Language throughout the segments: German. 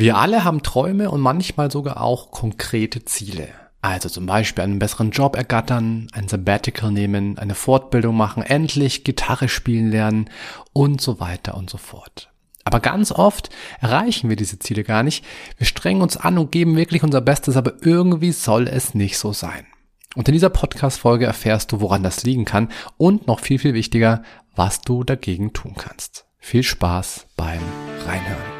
Wir alle haben Träume und manchmal sogar auch konkrete Ziele. Also zum Beispiel einen besseren Job ergattern, ein Sabbatical nehmen, eine Fortbildung machen, endlich Gitarre spielen lernen und so weiter und so fort. Aber ganz oft erreichen wir diese Ziele gar nicht. Wir strengen uns an und geben wirklich unser Bestes, aber irgendwie soll es nicht so sein. Und in dieser Podcast-Folge erfährst du, woran das liegen kann und noch viel, viel wichtiger, was du dagegen tun kannst. Viel Spaß beim Reinhören.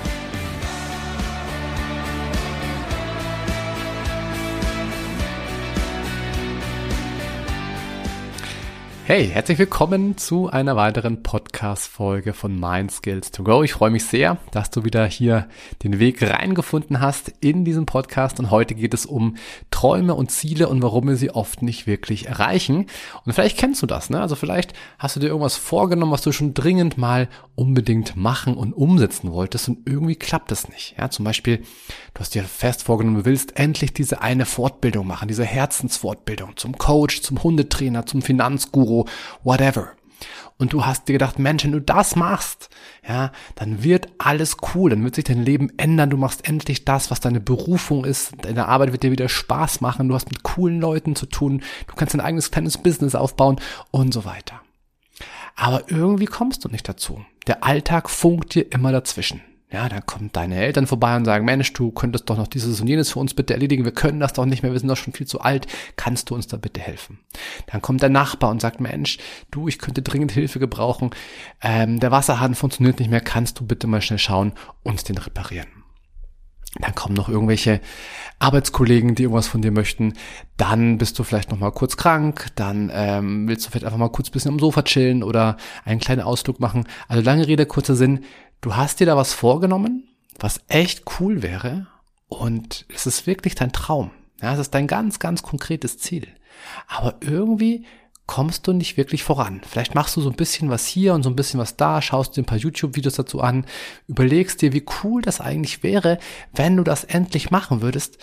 Hey, herzlich willkommen zu einer weiteren Podcast-Folge von Mind Skills to Go. Ich freue mich sehr, dass du wieder hier den Weg reingefunden hast in diesem Podcast und heute geht es um Träume und Ziele und warum wir sie oft nicht wirklich erreichen. Und vielleicht kennst du das, ne? Also vielleicht hast du dir irgendwas vorgenommen, was du schon dringend mal unbedingt machen und umsetzen wolltest und irgendwie klappt es nicht. Ja, zum Beispiel, du hast dir fest vorgenommen, du willst endlich diese eine Fortbildung machen, diese Herzensfortbildung zum Coach, zum Hundetrainer, zum Finanzguru, whatever. Und du hast dir gedacht, Mensch, wenn du das machst, ja, dann wird alles cool, dann wird sich dein Leben ändern, du machst endlich das, was deine Berufung ist, deine Arbeit wird dir wieder Spaß machen, du hast mit coolen Leuten zu tun, du kannst dein eigenes kleines Business aufbauen und so weiter. Aber irgendwie kommst du nicht dazu. Der Alltag funkt dir immer dazwischen. Ja, dann kommen deine Eltern vorbei und sagen, Mensch, du könntest doch noch dieses und jenes für uns bitte erledigen. Wir können das doch nicht mehr. Wir sind doch schon viel zu alt. Kannst du uns da bitte helfen? Dann kommt der Nachbar und sagt, Mensch, du, ich könnte dringend Hilfe gebrauchen. Ähm, der Wasserhahn funktioniert nicht mehr. Kannst du bitte mal schnell schauen und den reparieren? Dann kommen noch irgendwelche Arbeitskollegen, die irgendwas von dir möchten. Dann bist du vielleicht noch mal kurz krank. Dann ähm, willst du vielleicht einfach mal kurz ein bisschen am Sofa chillen oder einen kleinen Ausflug machen. Also lange Rede, kurzer Sinn du hast dir da was vorgenommen, was echt cool wäre und es ist wirklich dein Traum. Ja, es ist dein ganz, ganz konkretes Ziel. Aber irgendwie kommst du nicht wirklich voran. Vielleicht machst du so ein bisschen was hier und so ein bisschen was da, schaust dir ein paar YouTube-Videos dazu an, überlegst dir, wie cool das eigentlich wäre, wenn du das endlich machen würdest,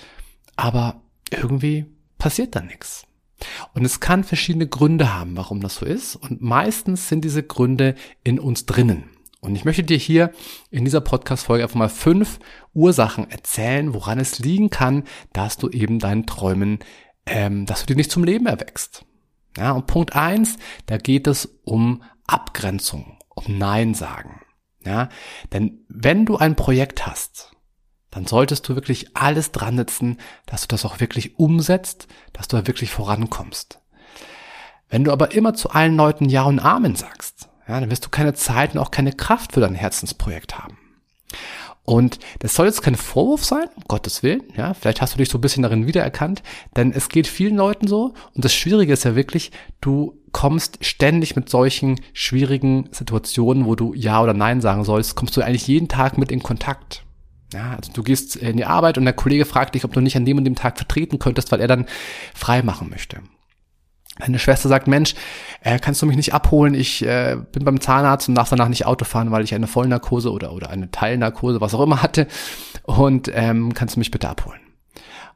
aber irgendwie passiert da nichts. Und es kann verschiedene Gründe haben, warum das so ist. Und meistens sind diese Gründe in uns drinnen. Und ich möchte dir hier in dieser Podcast-Folge einfach mal fünf Ursachen erzählen, woran es liegen kann, dass du eben deinen Träumen, ähm, dass du die nicht zum Leben erwächst. Ja, und Punkt eins, da geht es um Abgrenzung, um Nein sagen. Ja, denn wenn du ein Projekt hast, dann solltest du wirklich alles dran setzen, dass du das auch wirklich umsetzt, dass du da wirklich vorankommst. Wenn du aber immer zu allen Leuten Ja und Amen sagst, ja, dann wirst du keine Zeit und auch keine Kraft für dein Herzensprojekt haben. Und das soll jetzt kein Vorwurf sein, um Gottes Willen. Ja, vielleicht hast du dich so ein bisschen darin wiedererkannt, denn es geht vielen Leuten so. Und das Schwierige ist ja wirklich, du kommst ständig mit solchen schwierigen Situationen, wo du Ja oder Nein sagen sollst, kommst du eigentlich jeden Tag mit in Kontakt. Ja, also du gehst in die Arbeit und der Kollege fragt dich, ob du nicht an dem und dem Tag vertreten könntest, weil er dann frei machen möchte. Meine Schwester sagt, Mensch, äh, kannst du mich nicht abholen? Ich äh, bin beim Zahnarzt und darf danach nicht Auto fahren, weil ich eine Vollnarkose oder, oder eine Teilnarkose, was auch immer hatte. Und ähm, kannst du mich bitte abholen?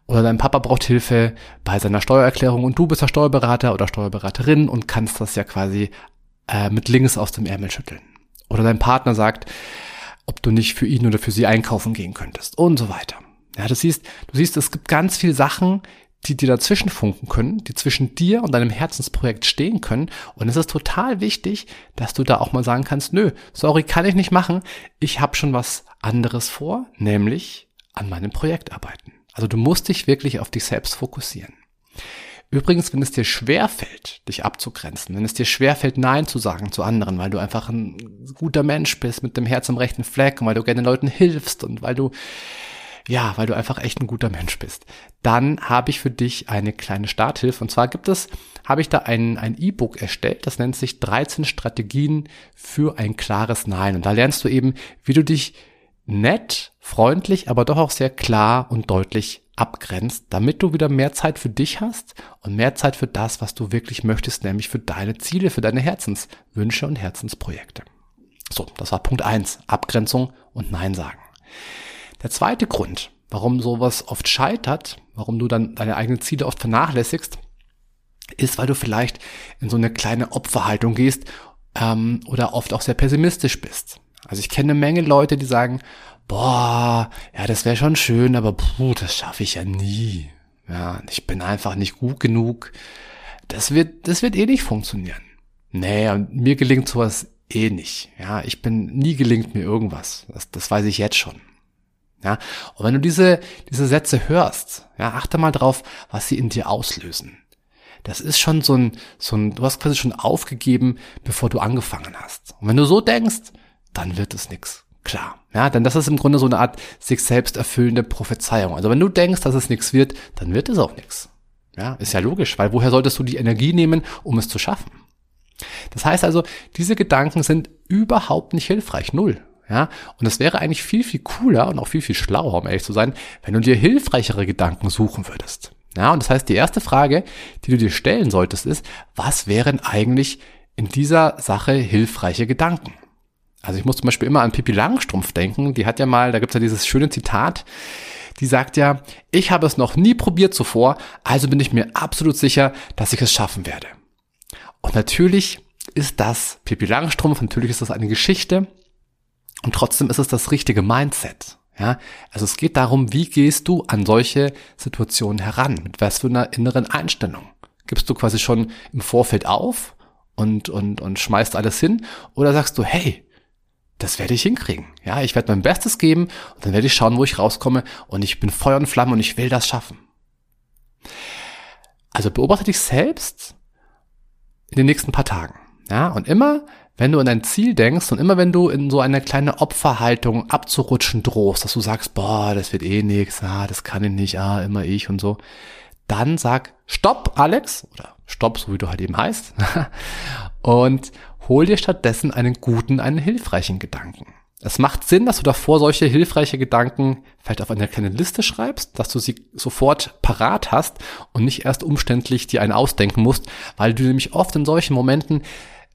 Oder dein Papa braucht Hilfe bei seiner Steuererklärung und du bist der Steuerberater oder Steuerberaterin und kannst das ja quasi äh, mit links aus dem Ärmel schütteln. Oder dein Partner sagt, ob du nicht für ihn oder für sie einkaufen gehen könntest und so weiter. Ja, du siehst, du siehst, es gibt ganz viele Sachen, die dir dazwischen funken können, die zwischen dir und deinem Herzensprojekt stehen können. Und es ist total wichtig, dass du da auch mal sagen kannst, nö, sorry, kann ich nicht machen. Ich habe schon was anderes vor, nämlich an meinem Projekt arbeiten. Also du musst dich wirklich auf dich selbst fokussieren. Übrigens, wenn es dir schwerfällt, dich abzugrenzen, wenn es dir schwerfällt, Nein zu sagen zu anderen, weil du einfach ein guter Mensch bist mit dem Herz am rechten Fleck und weil du gerne Leuten hilfst und weil du ja, weil du einfach echt ein guter Mensch bist, dann habe ich für dich eine kleine Starthilfe. Und zwar gibt es, habe ich da ein, ein E-Book erstellt, das nennt sich 13 Strategien für ein klares Nein. Und da lernst du eben, wie du dich nett, freundlich, aber doch auch sehr klar und deutlich abgrenzt, damit du wieder mehr Zeit für dich hast und mehr Zeit für das, was du wirklich möchtest, nämlich für deine Ziele, für deine Herzenswünsche und Herzensprojekte. So, das war Punkt eins: Abgrenzung und Nein sagen. Der zweite Grund, warum sowas oft scheitert, warum du dann deine eigenen Ziele oft vernachlässigst, ist, weil du vielleicht in so eine kleine Opferhaltung gehst ähm, oder oft auch sehr pessimistisch bist. Also ich kenne eine Menge Leute, die sagen, boah, ja, das wäre schon schön, aber puh, das schaffe ich ja nie. Ja, ich bin einfach nicht gut genug. Das wird, das wird eh nicht funktionieren. Nee, und mir gelingt sowas eh nicht. Ja, ich bin, nie gelingt mir irgendwas. Das, das weiß ich jetzt schon. Ja, und wenn du diese, diese Sätze hörst, ja, achte mal drauf, was sie in dir auslösen. Das ist schon so ein, so ein, du hast quasi schon aufgegeben, bevor du angefangen hast. Und wenn du so denkst, dann wird es nix. Klar. Ja, denn das ist im Grunde so eine Art sich selbst erfüllende Prophezeiung. Also wenn du denkst, dass es nichts wird, dann wird es auch nichts. Ja, ist ja logisch, weil woher solltest du die Energie nehmen, um es zu schaffen? Das heißt also, diese Gedanken sind überhaupt nicht hilfreich. Null. Ja, und es wäre eigentlich viel, viel cooler und auch viel, viel schlauer, um ehrlich zu sein, wenn du dir hilfreichere Gedanken suchen würdest. Ja, und das heißt, die erste Frage, die du dir stellen solltest, ist, was wären eigentlich in dieser Sache hilfreiche Gedanken? Also ich muss zum Beispiel immer an Pippi Langstrumpf denken. Die hat ja mal, da gibt's ja dieses schöne Zitat, die sagt ja, ich habe es noch nie probiert zuvor, also bin ich mir absolut sicher, dass ich es schaffen werde. Und natürlich ist das Pippi Langstrumpf, natürlich ist das eine Geschichte und trotzdem ist es das richtige Mindset. Ja, also es geht darum, wie gehst du an solche Situationen heran? Mit was für einer inneren Einstellung? Gibst du quasi schon im Vorfeld auf und, und, und schmeißt alles hin? Oder sagst du, hey, das werde ich hinkriegen. Ja, ich werde mein Bestes geben und dann werde ich schauen, wo ich rauskomme und ich bin Feuer und Flamme und ich will das schaffen. Also beobachte dich selbst in den nächsten paar Tagen. Ja, und immer, wenn du an dein Ziel denkst und immer wenn du in so eine kleine Opferhaltung abzurutschen drohst, dass du sagst, boah, das wird eh nix, ah, das kann ich nicht, ah, immer ich und so, dann sag Stopp, Alex, oder Stopp, so wie du halt eben heißt, und hol dir stattdessen einen guten, einen hilfreichen Gedanken. Es macht Sinn, dass du davor solche hilfreiche Gedanken vielleicht auf eine kleine Liste schreibst, dass du sie sofort parat hast und nicht erst umständlich dir einen ausdenken musst, weil du nämlich oft in solchen Momenten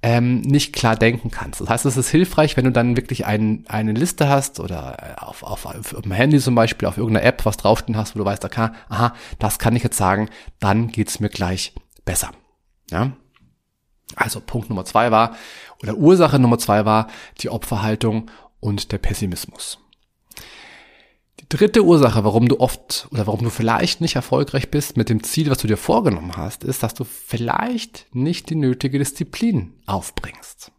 ähm, nicht klar denken kannst. Das heißt, es ist hilfreich, wenn du dann wirklich ein, eine Liste hast oder auf, auf, auf, auf dem Handy zum Beispiel, auf irgendeiner App was draufstehen hast, wo du weißt, okay, aha, das kann ich jetzt sagen, dann geht's mir gleich besser. Ja? Also Punkt Nummer zwei war, oder Ursache Nummer zwei war die Opferhaltung und der Pessimismus. Dritte Ursache, warum du oft oder warum du vielleicht nicht erfolgreich bist mit dem Ziel, was du dir vorgenommen hast, ist, dass du vielleicht nicht die nötige Disziplin aufbringst.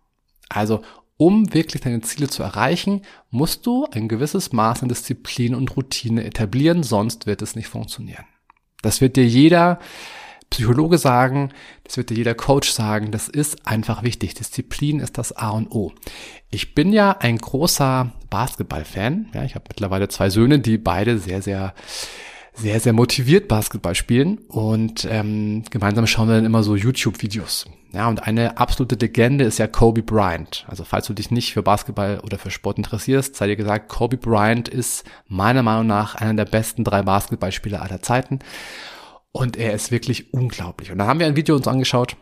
Also, um wirklich deine Ziele zu erreichen, musst du ein gewisses Maß an Disziplin und Routine etablieren, sonst wird es nicht funktionieren. Das wird dir jeder Psychologe sagen, das wird dir jeder Coach sagen, das ist einfach wichtig. Disziplin ist das A und O. Ich bin ja ein großer Basketball-Fan. Ja, ich habe mittlerweile zwei Söhne, die beide sehr, sehr sehr, sehr motiviert Basketball spielen und ähm, gemeinsam schauen wir dann immer so YouTube-Videos. Ja, und eine absolute Legende ist ja Kobe Bryant. Also falls du dich nicht für Basketball oder für Sport interessierst, sei dir gesagt, Kobe Bryant ist meiner Meinung nach einer der besten drei Basketballspieler aller Zeiten. Und er ist wirklich unglaublich. Und da haben wir ein Video uns angeschaut.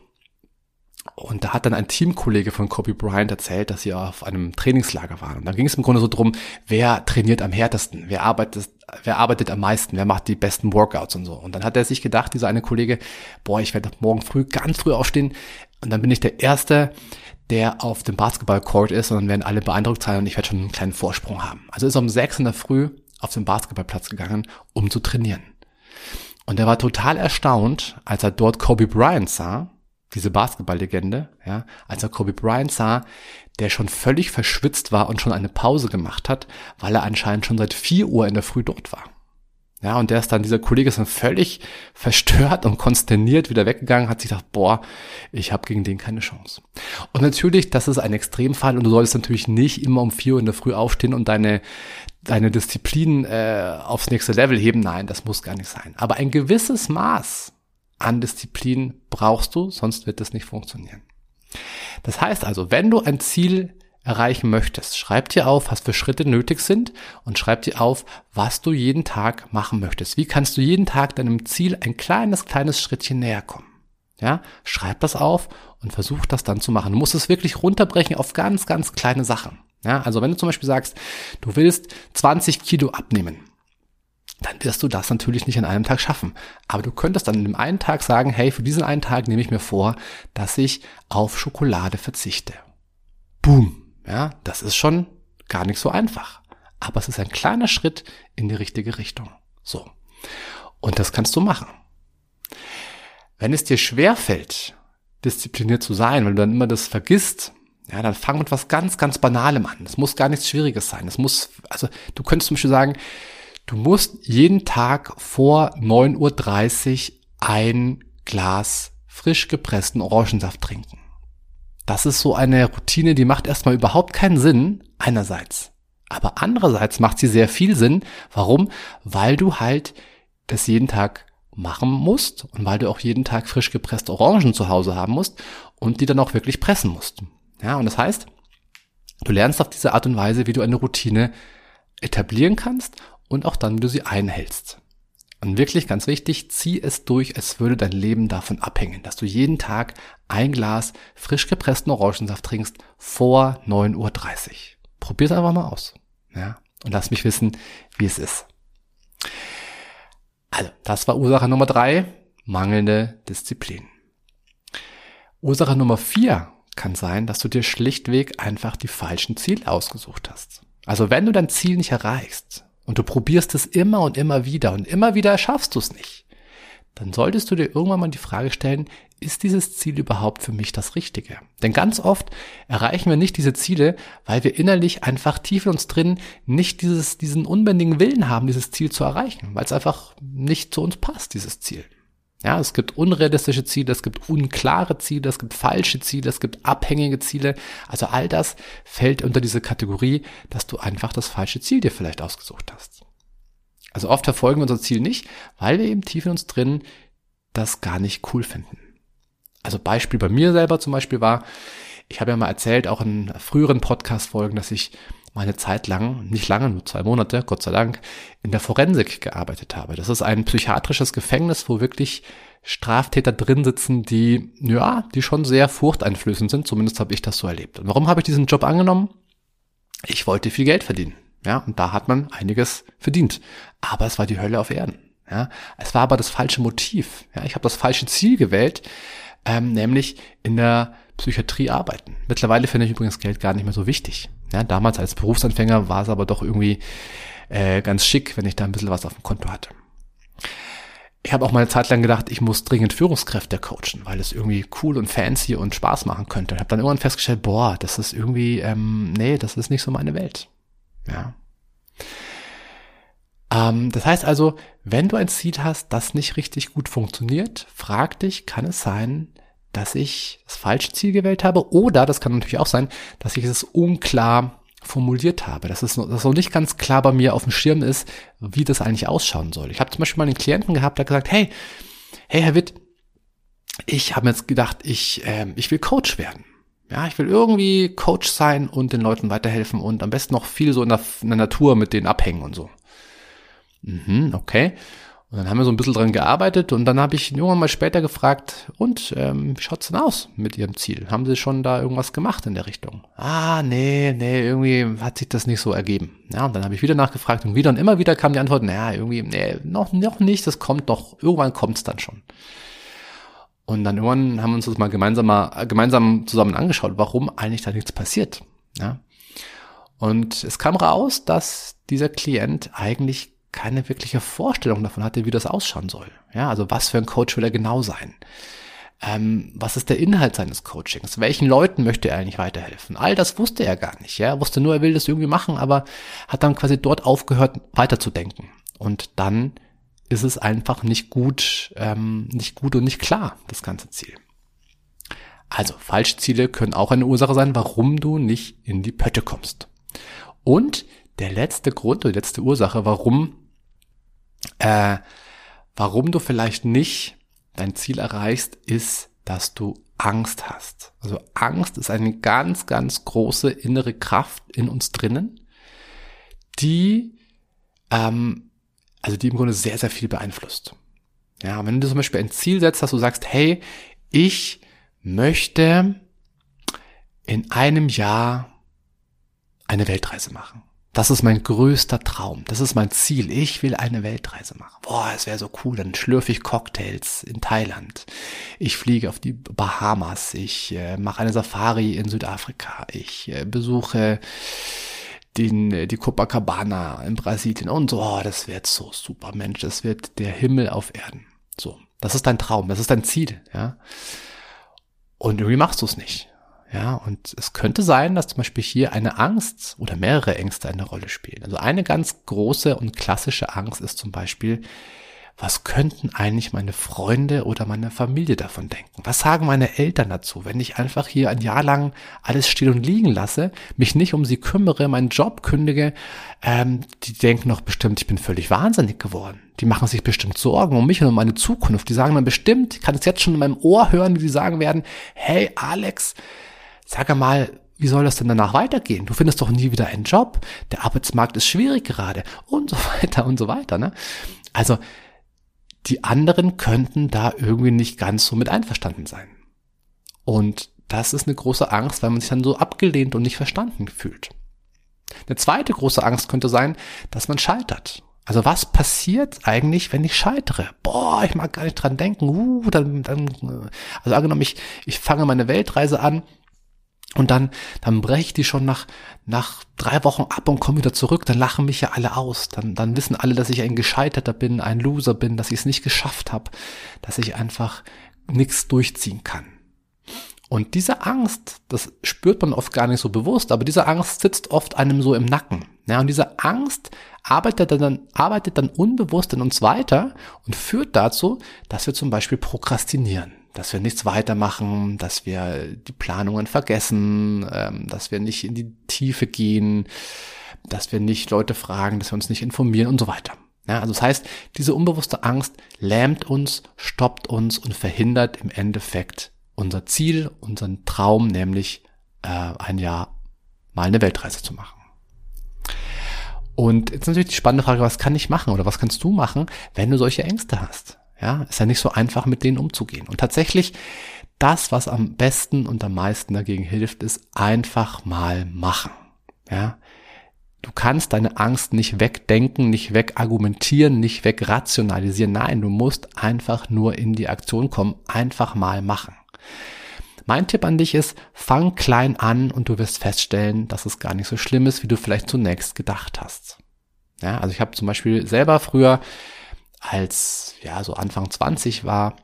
Und da hat dann ein Teamkollege von Kobe Bryant erzählt, dass sie auf einem Trainingslager waren. Und da ging es im Grunde so drum, wer trainiert am härtesten, wer arbeitet, wer arbeitet am meisten, wer macht die besten Workouts und so. Und dann hat er sich gedacht, dieser eine Kollege, boah, ich werde morgen früh ganz früh aufstehen und dann bin ich der Erste, der auf dem Basketballcourt ist und dann werden alle beeindruckt sein und ich werde schon einen kleinen Vorsprung haben. Also ist er um sechs in der Früh auf den Basketballplatz gegangen, um zu trainieren. Und er war total erstaunt, als er dort Kobe Bryant sah, diese Basketballlegende, ja, als er Kobe Bryant sah, der schon völlig verschwitzt war und schon eine Pause gemacht hat, weil er anscheinend schon seit vier Uhr in der Früh dort war. Ja, und der ist dann, dieser Kollege ist dann völlig verstört und konsterniert wieder weggegangen, hat sich gedacht, boah, ich habe gegen den keine Chance. Und natürlich, das ist ein Extremfall und du solltest natürlich nicht immer um vier Uhr in der Früh aufstehen und deine, deine Disziplin äh, aufs nächste Level heben. Nein, das muss gar nicht sein. Aber ein gewisses Maß an Disziplin brauchst du, sonst wird das nicht funktionieren. Das heißt also, wenn du ein Ziel erreichen möchtest, schreib dir auf, was für Schritte nötig sind und schreib dir auf, was du jeden Tag machen möchtest. Wie kannst du jeden Tag deinem Ziel ein kleines, kleines Schrittchen näher kommen? Ja, schreib das auf und versuch das dann zu machen. Du musst es wirklich runterbrechen auf ganz, ganz kleine Sachen. Ja, also wenn du zum Beispiel sagst, du willst 20 Kilo abnehmen, dann wirst du das natürlich nicht an einem Tag schaffen. Aber du könntest dann in dem einen Tag sagen, hey, für diesen einen Tag nehme ich mir vor, dass ich auf Schokolade verzichte. Boom. Ja, das ist schon gar nicht so einfach. Aber es ist ein kleiner Schritt in die richtige Richtung. So. Und das kannst du machen. Wenn es dir schwer fällt, diszipliniert zu sein, weil du dann immer das vergisst, ja, dann fang mit was ganz, ganz Banalem an. Es muss gar nichts Schwieriges sein. Es muss, also du könntest zum Beispiel sagen, du musst jeden Tag vor 9.30 Uhr ein Glas frisch gepressten Orangensaft trinken. Das ist so eine Routine, die macht erstmal überhaupt keinen Sinn, einerseits. Aber andererseits macht sie sehr viel Sinn. Warum? Weil du halt das jeden Tag machen musst und weil du auch jeden Tag frisch gepresste Orangen zu Hause haben musst und die dann auch wirklich pressen musst. Ja, und das heißt, du lernst auf diese Art und Weise, wie du eine Routine etablieren kannst und auch dann, wie du sie einhältst. Und wirklich ganz wichtig, zieh es durch, als würde dein Leben davon abhängen, dass du jeden Tag ein Glas frisch gepressten Orangensaft trinkst vor 9.30 Uhr. Probier es einfach mal aus. Ja, und lass mich wissen, wie es ist. Also, das war Ursache Nummer drei, mangelnde Disziplin. Ursache Nummer vier kann sein, dass du dir schlichtweg einfach die falschen Ziele ausgesucht hast. Also wenn du dein Ziel nicht erreichst und du probierst es immer und immer wieder und immer wieder schaffst du es nicht, dann solltest du dir irgendwann mal die Frage stellen, ist dieses Ziel überhaupt für mich das Richtige? Denn ganz oft erreichen wir nicht diese Ziele, weil wir innerlich einfach tief in uns drin nicht dieses, diesen unbändigen Willen haben, dieses Ziel zu erreichen, weil es einfach nicht zu uns passt, dieses Ziel. Ja, es gibt unrealistische Ziele, es gibt unklare Ziele, es gibt falsche Ziele, es gibt abhängige Ziele. Also all das fällt unter diese Kategorie, dass du einfach das falsche Ziel dir vielleicht ausgesucht hast. Also oft verfolgen wir unser Ziel nicht, weil wir eben tief in uns drin das gar nicht cool finden. Also Beispiel bei mir selber zum Beispiel war, ich habe ja mal erzählt, auch in früheren Podcast-Folgen, dass ich meine Zeit lang, nicht lange, nur zwei Monate, Gott sei Dank, in der Forensik gearbeitet habe. Das ist ein psychiatrisches Gefängnis, wo wirklich Straftäter drin sitzen, die, ja, die schon sehr furchteinflößend sind. Zumindest habe ich das so erlebt. Und warum habe ich diesen Job angenommen? Ich wollte viel Geld verdienen. Ja, und da hat man einiges verdient. Aber es war die Hölle auf Erden. Ja, es war aber das falsche Motiv. Ja, ich habe das falsche Ziel gewählt, ähm, nämlich in der Psychiatrie arbeiten. Mittlerweile finde ich übrigens Geld gar nicht mehr so wichtig. Ja, damals als Berufsanfänger war es aber doch irgendwie äh, ganz schick, wenn ich da ein bisschen was auf dem Konto hatte. Ich habe auch mal eine Zeit lang gedacht, ich muss dringend Führungskräfte coachen, weil es irgendwie cool und fancy und Spaß machen könnte. Ich habe dann irgendwann festgestellt, boah, das ist irgendwie, ähm, nee, das ist nicht so meine Welt. Ja. Ähm, das heißt also, wenn du ein Ziel hast, das nicht richtig gut funktioniert, frag dich, kann es sein, dass ich das falsche Ziel gewählt habe oder, das kann natürlich auch sein, dass ich es unklar formuliert habe, dass es dass noch nicht ganz klar bei mir auf dem Schirm ist, wie das eigentlich ausschauen soll. Ich habe zum Beispiel mal einen Klienten gehabt, der gesagt, hey, hey Herr Witt, ich habe jetzt gedacht, ich, äh, ich will Coach werden. Ja, ich will irgendwie Coach sein und den Leuten weiterhelfen und am besten noch viel so in der, in der Natur mit denen abhängen und so. Mhm, okay. Und dann haben wir so ein bisschen dran gearbeitet und dann habe ich irgendwann mal später gefragt, und ähm, wie schaut's denn aus mit Ihrem Ziel? Haben Sie schon da irgendwas gemacht in der Richtung? Ah, nee, nee, irgendwie hat sich das nicht so ergeben. Ja, und dann habe ich wieder nachgefragt und wieder und immer wieder kam die Antwort, naja, irgendwie, nee, noch, noch nicht, das kommt noch, irgendwann kommt's dann schon. Und dann irgendwann haben wir uns das mal gemeinsam, mal, gemeinsam zusammen angeschaut, warum eigentlich da nichts passiert. Ja. Und es kam raus, dass dieser Klient eigentlich keine wirkliche Vorstellung davon hatte, wie das ausschauen soll. Ja, also was für ein Coach will er genau sein? Ähm, was ist der Inhalt seines Coachings? Welchen Leuten möchte er eigentlich weiterhelfen? All das wusste er gar nicht. Ja, er wusste nur, er will das irgendwie machen, aber hat dann quasi dort aufgehört, weiterzudenken. Und dann ist es einfach nicht gut, ähm, nicht gut und nicht klar, das ganze Ziel. Also, falsche Ziele können auch eine Ursache sein, warum du nicht in die Pötte kommst. Und der letzte Grund oder die letzte Ursache, warum äh, warum du vielleicht nicht dein Ziel erreichst, ist, dass du Angst hast. Also Angst ist eine ganz, ganz große innere Kraft in uns drinnen, die, ähm, also die im Grunde sehr, sehr viel beeinflusst. Ja, wenn du zum Beispiel ein Ziel setzt, dass du sagst, hey, ich möchte in einem Jahr eine Weltreise machen. Das ist mein größter Traum. Das ist mein Ziel. Ich will eine Weltreise machen. Boah, es wäre so cool. Dann schlürfe ich Cocktails in Thailand. Ich fliege auf die Bahamas. Ich äh, mache eine Safari in Südafrika. Ich äh, besuche den, äh, die Copacabana in Brasilien und so. Oh, das wird so super, Mensch. Das wird der Himmel auf Erden. So. Das ist dein Traum. Das ist dein Ziel, ja. Und irgendwie machst du es nicht. Ja, und es könnte sein, dass zum Beispiel hier eine Angst oder mehrere Ängste eine Rolle spielen. Also eine ganz große und klassische Angst ist zum Beispiel, was könnten eigentlich meine Freunde oder meine Familie davon denken? Was sagen meine Eltern dazu, wenn ich einfach hier ein Jahr lang alles stehen und liegen lasse, mich nicht um sie kümmere, meinen Job kündige? Ähm, die denken doch bestimmt, ich bin völlig wahnsinnig geworden. Die machen sich bestimmt Sorgen um mich und um meine Zukunft. Die sagen dann bestimmt, ich kann es jetzt schon in meinem Ohr hören, wie die sagen werden, hey Alex, sag mal, wie soll das denn danach weitergehen? Du findest doch nie wieder einen Job. Der Arbeitsmarkt ist schwierig gerade und so weiter und so weiter. Ne? Also die anderen könnten da irgendwie nicht ganz so mit einverstanden sein. Und das ist eine große Angst, weil man sich dann so abgelehnt und nicht verstanden fühlt. Eine zweite große Angst könnte sein, dass man scheitert. Also was passiert eigentlich, wenn ich scheitere? Boah, ich mag gar nicht dran denken. Uh, dann, dann, also angenommen, ich, ich fange meine Weltreise an und dann, dann breche ich die schon nach, nach drei Wochen ab und komme wieder zurück. Dann lachen mich ja alle aus. Dann, dann wissen alle, dass ich ein Gescheiterter bin, ein Loser bin, dass ich es nicht geschafft habe, dass ich einfach nichts durchziehen kann. Und diese Angst, das spürt man oft gar nicht so bewusst, aber diese Angst sitzt oft einem so im Nacken. Ja, und diese Angst arbeitet dann, arbeitet dann unbewusst in uns weiter und führt dazu, dass wir zum Beispiel prokrastinieren dass wir nichts weitermachen, dass wir die Planungen vergessen, ähm, dass wir nicht in die Tiefe gehen, dass wir nicht Leute fragen, dass wir uns nicht informieren und so weiter. Ja, also das heißt, diese unbewusste Angst lähmt uns, stoppt uns und verhindert im Endeffekt unser Ziel, unseren Traum, nämlich äh, ein Jahr mal eine Weltreise zu machen. Und jetzt natürlich die spannende Frage, was kann ich machen oder was kannst du machen, wenn du solche Ängste hast? Ja, ist ja nicht so einfach, mit denen umzugehen. Und tatsächlich, das, was am besten und am meisten dagegen hilft, ist einfach mal machen. Ja, du kannst deine Angst nicht wegdenken, nicht wegargumentieren, nicht wegrationalisieren. Nein, du musst einfach nur in die Aktion kommen, einfach mal machen. Mein Tipp an dich ist, fang klein an und du wirst feststellen, dass es gar nicht so schlimm ist, wie du vielleicht zunächst gedacht hast. Ja, also ich habe zum Beispiel selber früher als ja so Anfang 20 war,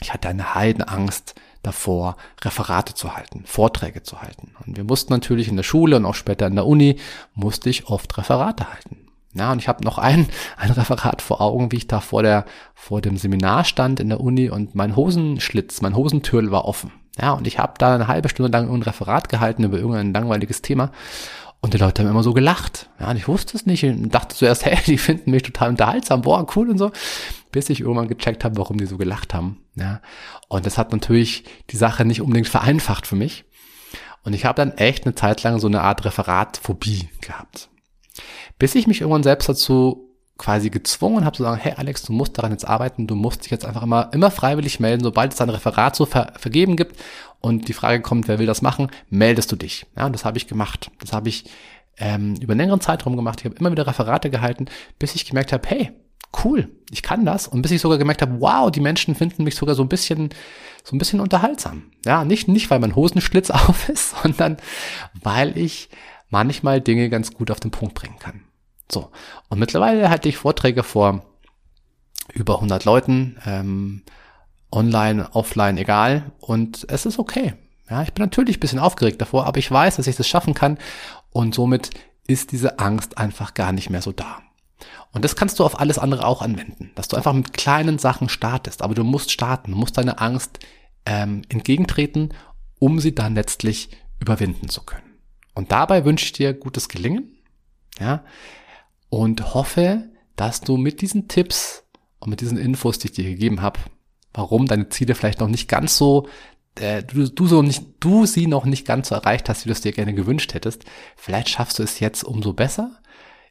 ich hatte eine Heidenangst davor, Referate zu halten, Vorträge zu halten. Und wir mussten natürlich in der Schule und auch später in der Uni, musste ich oft Referate halten. Ja, und ich habe noch ein, ein Referat vor Augen, wie ich da vor, der, vor dem Seminar stand in der Uni und mein Hosenschlitz, mein Hosentürl war offen. Ja, und ich habe da eine halbe Stunde lang ein Referat gehalten über irgendein langweiliges Thema. Und die Leute haben immer so gelacht. Ja, und ich wusste es nicht und dachte zuerst, hey, die finden mich total unterhaltsam, boah, cool und so. Bis ich irgendwann gecheckt habe, warum die so gelacht haben. Ja. Und das hat natürlich die Sache nicht unbedingt vereinfacht für mich. Und ich habe dann echt eine Zeit lang so eine Art Referatphobie gehabt. Bis ich mich irgendwann selbst dazu quasi gezwungen habe zu sagen, hey Alex, du musst daran jetzt arbeiten, du musst dich jetzt einfach immer, immer freiwillig melden, sobald es ein Referat zu ver vergeben gibt und die Frage kommt, wer will das machen, meldest du dich. Ja, und das habe ich gemacht. Das habe ich ähm, über einen längeren Zeitraum gemacht. Ich habe immer wieder Referate gehalten, bis ich gemerkt habe, hey, cool, ich kann das. Und bis ich sogar gemerkt habe, wow, die Menschen finden mich sogar so ein bisschen, so ein bisschen unterhaltsam. Ja, nicht, nicht weil mein Hosenschlitz auf ist, sondern weil ich manchmal Dinge ganz gut auf den Punkt bringen kann. So. Und mittlerweile hatte ich Vorträge vor über 100 Leuten, ähm, online, offline, egal. Und es ist okay. Ja, ich bin natürlich ein bisschen aufgeregt davor, aber ich weiß, dass ich das schaffen kann. Und somit ist diese Angst einfach gar nicht mehr so da. Und das kannst du auf alles andere auch anwenden, dass du einfach mit kleinen Sachen startest. Aber du musst starten, musst deine Angst ähm, entgegentreten, um sie dann letztlich überwinden zu können. Und dabei wünsche ich dir gutes Gelingen. Ja, und hoffe, dass du mit diesen Tipps und mit diesen Infos, die ich dir gegeben habe, warum deine Ziele vielleicht noch nicht ganz so äh, du, du so nicht, du sie noch nicht ganz so erreicht hast, wie du es dir gerne gewünscht hättest, vielleicht schaffst du es jetzt umso besser.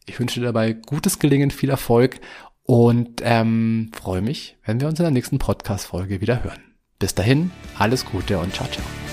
Ich wünsche dir dabei gutes Gelingen, viel Erfolg und ähm, freue mich, wenn wir uns in der nächsten Podcast-Folge wieder hören. Bis dahin, alles Gute und ciao, ciao.